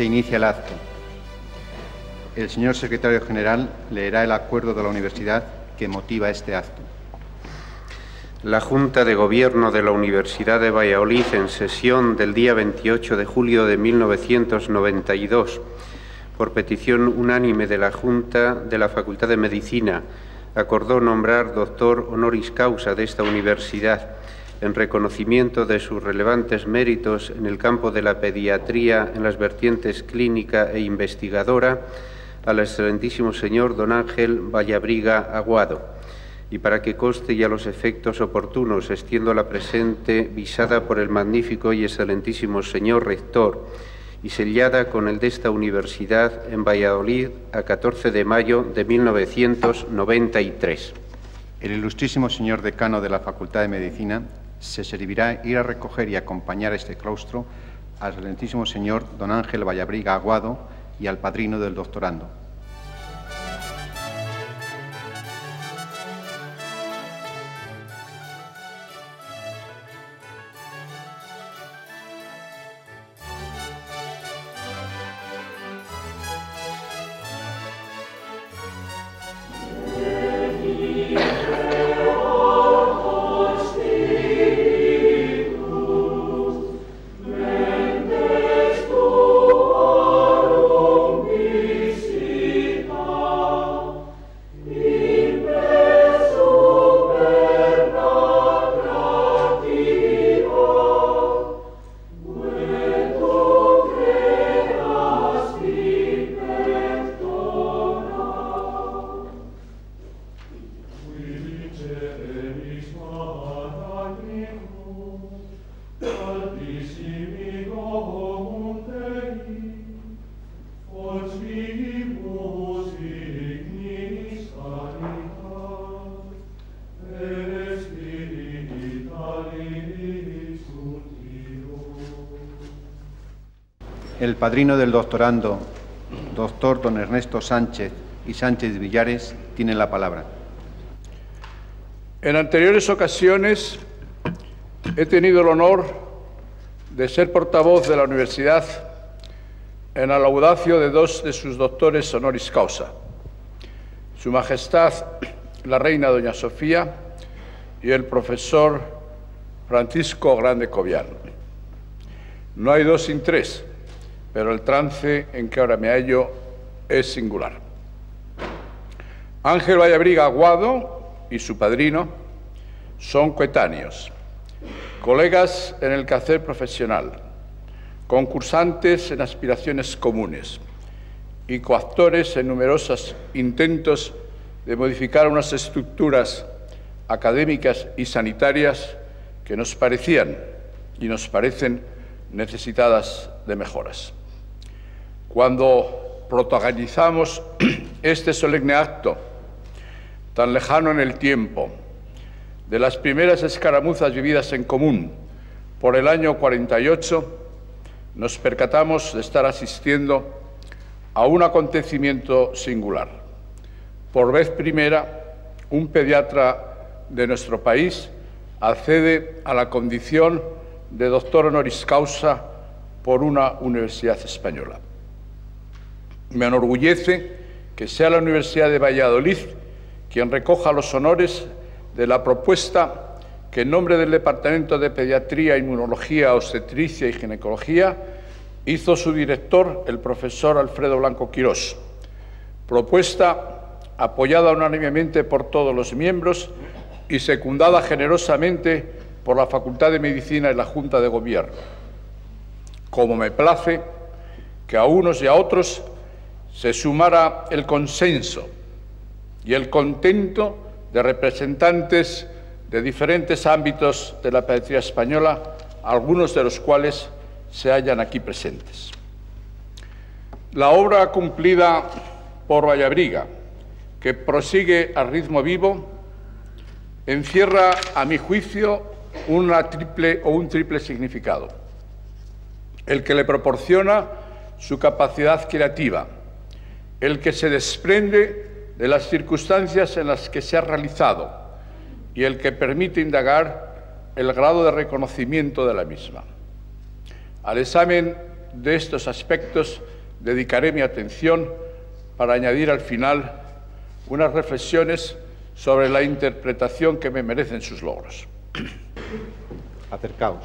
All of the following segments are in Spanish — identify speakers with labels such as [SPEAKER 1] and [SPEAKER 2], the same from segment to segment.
[SPEAKER 1] Se inicia el acto. El señor secretario general leerá el acuerdo de la universidad que motiva este acto.
[SPEAKER 2] La Junta de Gobierno de la Universidad de Valladolid, en sesión del día 28 de julio de 1992, por petición unánime de la Junta de la Facultad de Medicina, acordó nombrar doctor honoris causa de esta universidad en reconocimiento de sus relevantes méritos en el campo de la pediatría en las vertientes clínica e investigadora al excelentísimo señor don Ángel Vallabriga Aguado. Y para que conste ya los efectos oportunos, extiendo la presente visada por el magnífico y excelentísimo señor rector y sellada con el de esta universidad en Valladolid a 14 de mayo de 1993.
[SPEAKER 1] El ilustrísimo señor decano de la Facultad de Medicina se servirá ir a recoger y acompañar a este claustro al excelentísimo señor don Ángel Vallabriga Aguado y al padrino del doctorando. Padrino del doctorando, doctor don Ernesto Sánchez y Sánchez Villares, tiene la palabra.
[SPEAKER 3] En anteriores ocasiones he tenido el honor de ser portavoz de la universidad en el audacio de dos de sus doctores honoris causa, Su Majestad la Reina Doña Sofía y el profesor Francisco Grande Cobian. No hay dos sin tres pero el trance en que ahora me hallo es singular. Ángel Vallabriga Aguado y su padrino son coetáneos, colegas en el quehacer profesional, concursantes en aspiraciones comunes y coactores en numerosos intentos de modificar unas estructuras académicas y sanitarias que nos parecían y nos parecen necesitadas de mejoras. Cuando protagonizamos este solemne acto, tan lejano en el tiempo, de las primeras escaramuzas vividas en común por el año 48, nos percatamos de estar asistiendo a un acontecimiento singular. Por vez primera, un pediatra de nuestro país accede a la condición de doctor honoris causa por una universidad española. Me enorgullece que sea la Universidad de Valladolid quien recoja los honores de la propuesta que en nombre del Departamento de Pediatría, Inmunología, Obstetricia y Ginecología hizo su director, el profesor Alfredo Blanco Quirós. Propuesta apoyada unánimemente por todos los miembros y secundada generosamente por la Facultad de Medicina y la Junta de Gobierno. Como me place que a unos y a otros se sumara el consenso y el contento de representantes de diferentes ámbitos de la pediatría española, algunos de los cuales se hallan aquí presentes. La obra cumplida por Vallabriga, que prosigue a ritmo vivo, encierra, a mi juicio, una triple o un triple significado. El que le proporciona su capacidad creativa, el que se desprende de las circunstancias en las que se ha realizado y el que permite indagar el grado de reconocimiento de la misma. Al examen de estos aspectos dedicaré mi atención para añadir al final unas reflexiones sobre la interpretación que me merecen sus logros.
[SPEAKER 1] Acercaos.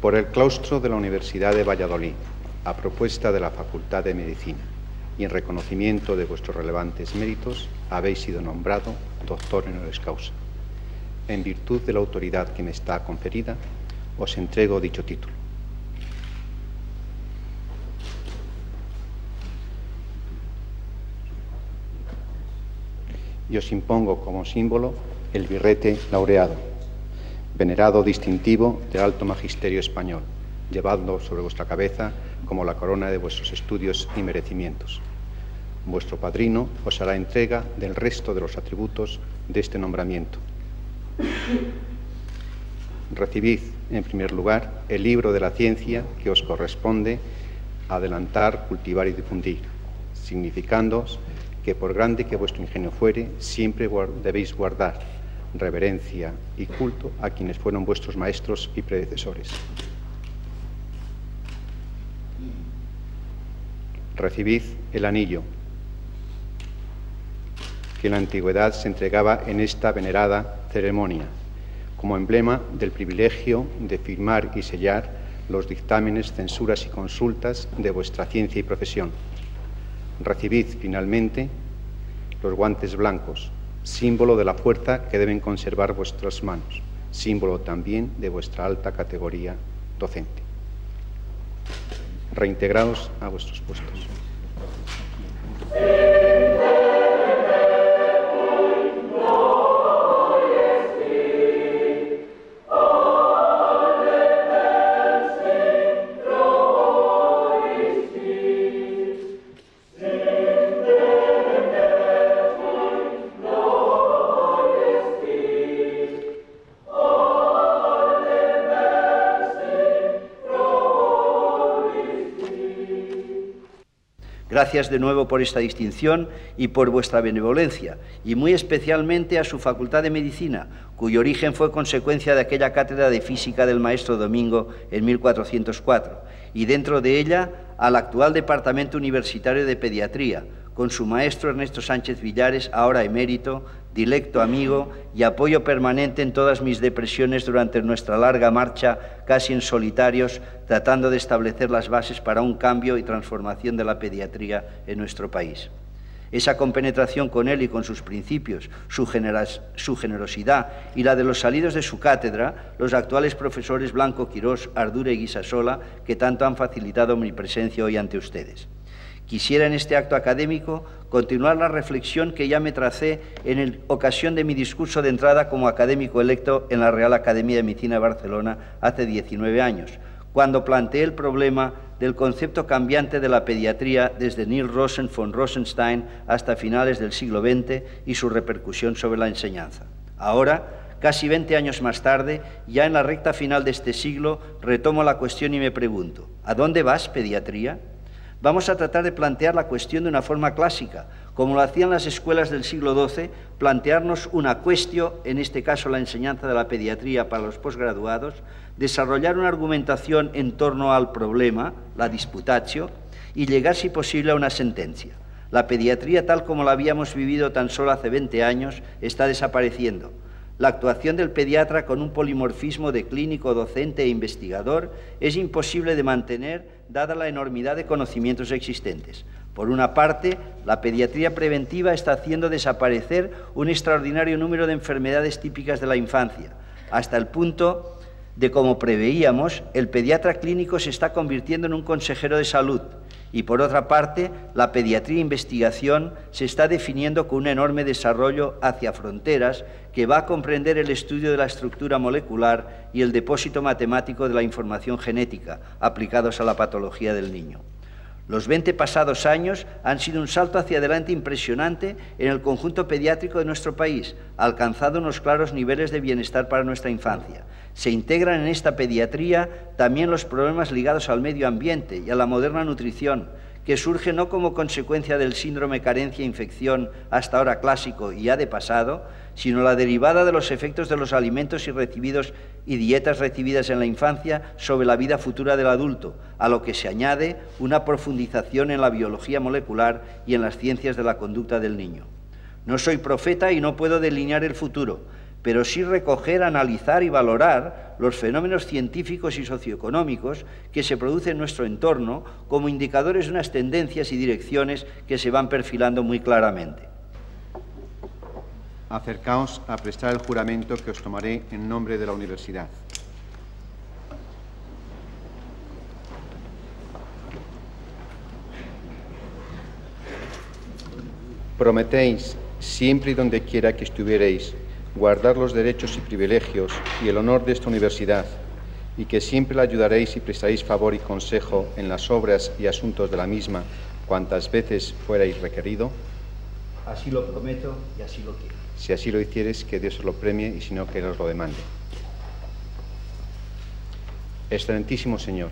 [SPEAKER 1] Por el claustro de la Universidad de Valladolid, a propuesta de la Facultad de Medicina y en reconocimiento de vuestros relevantes méritos, habéis sido nombrado doctor honoris causa. En virtud de la autoridad que me está conferida, os entrego dicho título. Y os impongo como símbolo el birrete laureado, venerado distintivo del alto magisterio español, llevando sobre vuestra cabeza como la corona de vuestros estudios y merecimientos. Vuestro padrino os hará entrega del resto de los atributos de este nombramiento. Recibid, en primer lugar, el libro de la ciencia que os corresponde adelantar, cultivar y difundir, significándoos que por grande que vuestro ingenio fuere, siempre debéis guardar reverencia y culto a quienes fueron vuestros maestros y predecesores. Recibid el anillo que en la antigüedad se entregaba en esta venerada ceremonia, como emblema del privilegio de firmar y sellar los dictámenes, censuras y consultas de vuestra ciencia y profesión. Recibid finalmente los guantes blancos, símbolo de la fuerza que deben conservar vuestras manos, símbolo también de vuestra alta categoría docente. Reintegrados a vuestros puestos.
[SPEAKER 4] Gracias de nuevo por esta distinción y por vuestra benevolencia, y muy especialmente a su Facultad de Medicina, cuyo origen fue consecuencia de aquella cátedra de física del maestro Domingo en 1404, y dentro de ella al actual Departamento Universitario de Pediatría, con su maestro Ernesto Sánchez Villares, ahora emérito, dilecto amigo y apoyo permanente en todas mis depresiones durante nuestra larga marcha, casi en solitarios, tratando de establecer las bases para un cambio y transformación de la pediatría en nuestro país. Esa compenetración con él y con sus principios, su, generosidad y la de los salidos de su cátedra, los actuales profesores Blanco Quirós, Ardure y Guisasola, que tanto han facilitado mi presencia hoy ante ustedes. Quisiera en este acto académico continuar la reflexión que ya me tracé en ocasión de mi discurso de entrada como académico electo en la Real Academia de Medicina de Barcelona hace 19 años, cuando planteé el problema del concepto cambiante de la pediatría desde Neil Rosen von Rosenstein hasta finales del siglo XX y su repercusión sobre la enseñanza. Ahora, casi 20 años más tarde, ya en la recta final de este siglo, retomo la cuestión y me pregunto, ¿a dónde vas, pediatría? Vamos a tratar de plantear la cuestión de una forma clásica, como lo hacían las escuelas del siglo XII, plantearnos una cuestión, en este caso la enseñanza de la pediatría para los posgraduados, desarrollar una argumentación en torno al problema, la disputatio, y llegar, si posible, a una sentencia. La pediatría, tal como la habíamos vivido tan solo hace 20 años, está desapareciendo. La actuación del pediatra con un polimorfismo de clínico, docente e investigador es imposible de mantener dada la enormidad de conocimientos existentes. Por una parte, la pediatría preventiva está haciendo desaparecer un extraordinario número de enfermedades típicas de la infancia, hasta el punto de, como preveíamos, el pediatra clínico se está convirtiendo en un consejero de salud y por otra parte, la pediatría investigación se está definiendo con un enorme desarrollo hacia fronteras que va a comprender el estudio de la estructura molecular y el depósito matemático de la información genética aplicados a la patología del niño. Los 20 pasados años han sido un salto hacia adelante impresionante en el conjunto pediátrico de nuestro país, alcanzado unos claros niveles de bienestar para nuestra infancia. Se integran en esta pediatría también los problemas ligados al medio ambiente y a la moderna nutrición, que surge no como consecuencia del síndrome carencia-infección hasta ahora clásico y ya de pasado, sino la derivada de los efectos de los alimentos y recibidos y dietas recibidas en la infancia sobre la vida futura del adulto, a lo que se añade una profundización en la biología molecular y en las ciencias de la conducta del niño. No soy profeta y no puedo delinear el futuro, pero sí recoger, analizar y valorar los fenómenos científicos y socioeconómicos que se producen en nuestro entorno como indicadores de unas tendencias y direcciones que se van perfilando muy claramente.
[SPEAKER 1] Acercaos a prestar el juramento que os tomaré en nombre de la universidad. Prometéis, siempre y donde quiera que estuviereis, guardar los derechos y privilegios y el honor de esta universidad, y que siempre la ayudaréis y prestaréis favor y consejo en las obras y asuntos de la misma cuantas veces fuerais requerido.
[SPEAKER 4] Así lo prometo y así lo quiero.
[SPEAKER 1] Si así lo hicieres, que Dios os lo premie y si no, que os lo demande. Excelentísimo Señor,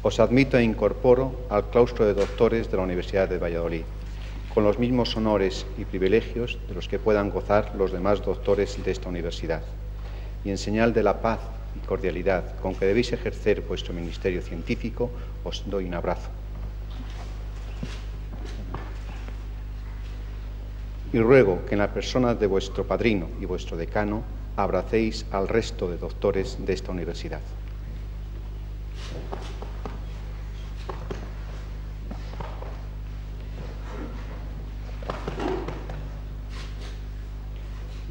[SPEAKER 1] os admito e incorporo al claustro de doctores de la Universidad de Valladolid con los mismos honores y privilegios de los que puedan gozar los demás doctores de esta universidad. Y en señal de la paz y cordialidad con que debéis ejercer vuestro ministerio científico, os doy un abrazo. Y ruego que en la persona de vuestro padrino y vuestro decano abracéis al resto de doctores de esta universidad.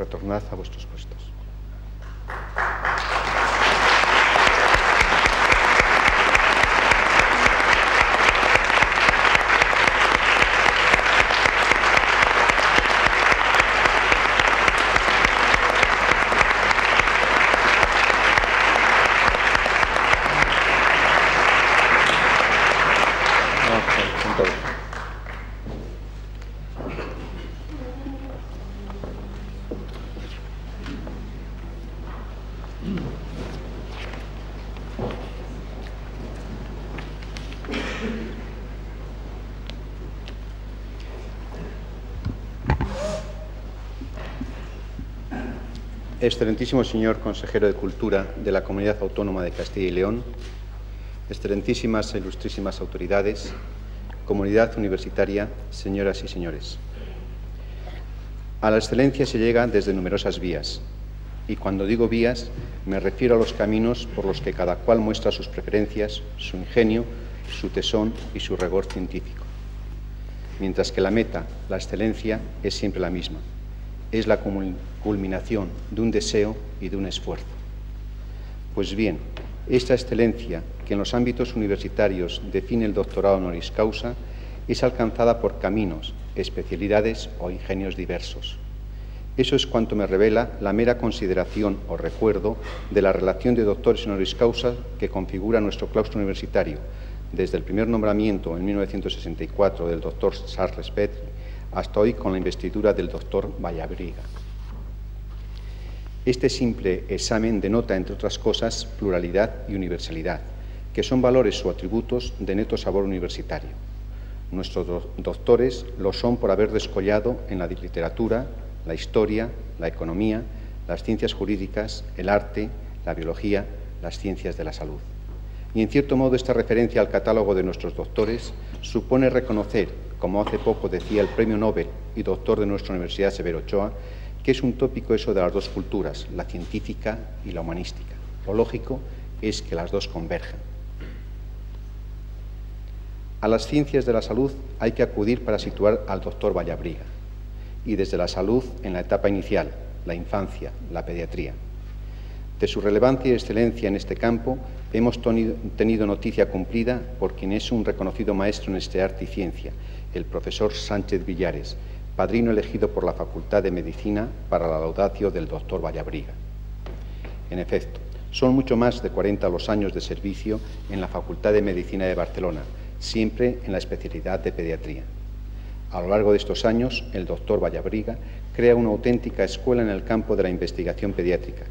[SPEAKER 1] retornad a vuestros puestos. Excelentísimo señor consejero de Cultura de la Comunidad Autónoma de Castilla y León, excelentísimas e ilustrísimas autoridades, comunidad universitaria, señoras y señores. A la excelencia se llega desde numerosas vías, y cuando digo vías me refiero a los caminos por los que cada cual muestra sus preferencias, su ingenio, su tesón y su rigor científico. Mientras que la meta, la excelencia, es siempre la misma, es la culminación de un deseo y de un esfuerzo. Pues bien, esta excelencia que en los ámbitos universitarios define el doctorado honoris causa es alcanzada por caminos, especialidades o ingenios diversos. Eso es cuanto me revela la mera consideración o recuerdo de la relación de doctores honoris causa que configura nuestro claustro universitario, desde el primer nombramiento en 1964 del doctor Charles Petri hasta hoy con la investidura del doctor Vallabriga. Este simple examen denota, entre otras cosas, pluralidad y universalidad, que son valores o atributos de neto sabor universitario. Nuestros doctores lo son por haber descollado en la literatura, la historia, la economía, las ciencias jurídicas, el arte, la biología, las ciencias de la salud. Y en cierto modo esta referencia al catálogo de nuestros doctores supone reconocer como hace poco decía el premio Nobel y doctor de nuestra Universidad Severo Ochoa, que es un tópico eso de las dos culturas, la científica y la humanística. Lo lógico es que las dos converjan. A las ciencias de la salud hay que acudir para situar al doctor Vallabriga, y desde la salud en la etapa inicial, la infancia, la pediatría. De su relevancia y excelencia en este campo hemos tenido noticia cumplida por quien es un reconocido maestro en este arte y ciencia, el profesor Sánchez Villares, padrino elegido por la Facultad de Medicina para la laudacio del doctor Vallabriga. En efecto, son mucho más de 40 los años de servicio en la Facultad de Medicina de Barcelona, siempre en la especialidad de pediatría. A lo largo de estos años, el doctor Vallabriga crea una auténtica escuela en el campo de la investigación pediátrica.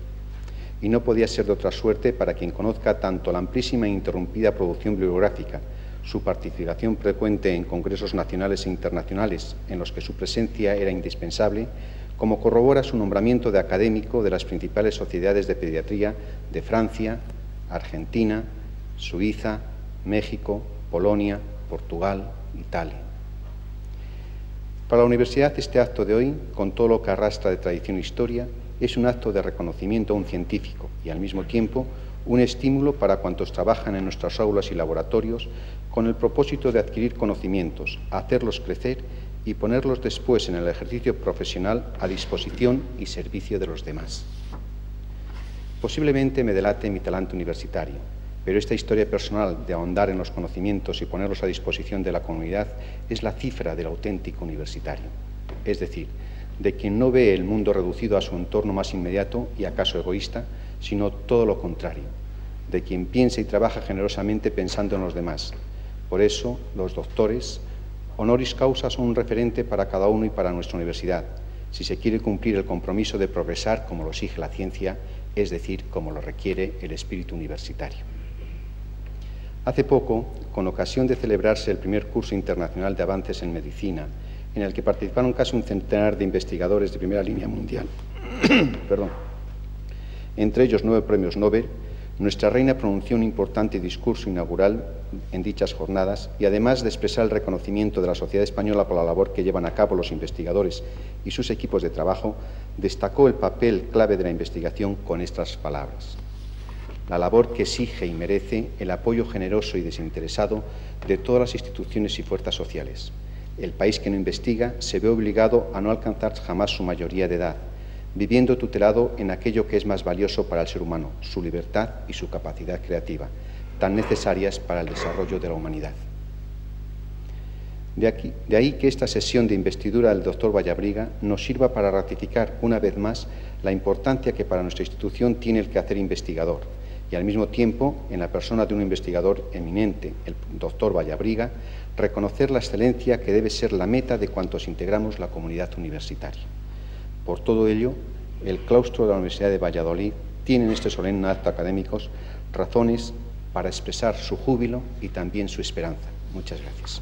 [SPEAKER 1] Y no podía ser de otra suerte para quien conozca tanto la amplísima e interrumpida producción bibliográfica su participación frecuente en congresos nacionales e internacionales en los que su presencia era indispensable, como corrobora su nombramiento de académico de las principales sociedades de pediatría de Francia, Argentina, Suiza, México, Polonia, Portugal, Italia. Para la universidad este acto de hoy, con todo lo que arrastra de tradición e historia, es un acto de reconocimiento a un científico y al mismo tiempo un estímulo para cuantos trabajan en nuestras aulas y laboratorios con el propósito de adquirir conocimientos, hacerlos crecer y ponerlos después en el ejercicio profesional a disposición y servicio de los demás. Posiblemente me delate mi talante universitario, pero esta historia personal de ahondar en los conocimientos y ponerlos a disposición de la comunidad es la cifra del auténtico universitario, es decir, de quien no ve el mundo reducido a su entorno más inmediato y acaso egoísta, sino todo lo contrario, de quien piensa y trabaja generosamente pensando en los demás. Por eso, los doctores, honoris causa, son un referente para cada uno y para nuestra universidad, si se quiere cumplir el compromiso de progresar como lo exige la ciencia, es decir, como lo requiere el espíritu universitario. Hace poco, con ocasión de celebrarse el primer curso internacional de avances en medicina, en el que participaron casi un centenar de investigadores de primera línea mundial, perdón, entre ellos nueve premios Nobel, nuestra reina pronunció un importante discurso inaugural en dichas jornadas y además de expresar el reconocimiento de la sociedad española por la labor que llevan a cabo los investigadores y sus equipos de trabajo, destacó el papel clave de la investigación con estas palabras la labor que exige y merece el apoyo generoso y desinteresado de todas las instituciones y fuerzas sociales. El país que no investiga se ve obligado a no alcanzar jamás su mayoría de edad, viviendo tutelado en aquello que es más valioso para el ser humano, su libertad y su capacidad creativa, tan necesarias para el desarrollo de la humanidad. De, aquí, de ahí que esta sesión de investidura del doctor Vallabriga nos sirva para ratificar una vez más la importancia que para nuestra institución tiene el quehacer investigador y al mismo tiempo, en la persona de un investigador eminente, el doctor Vallabriga, reconocer la excelencia que debe ser la meta de cuantos integramos la comunidad universitaria. Por todo ello, el claustro de la Universidad de Valladolid tiene en este solemne acto académicos razones para expresar su júbilo y también su esperanza. Muchas gracias.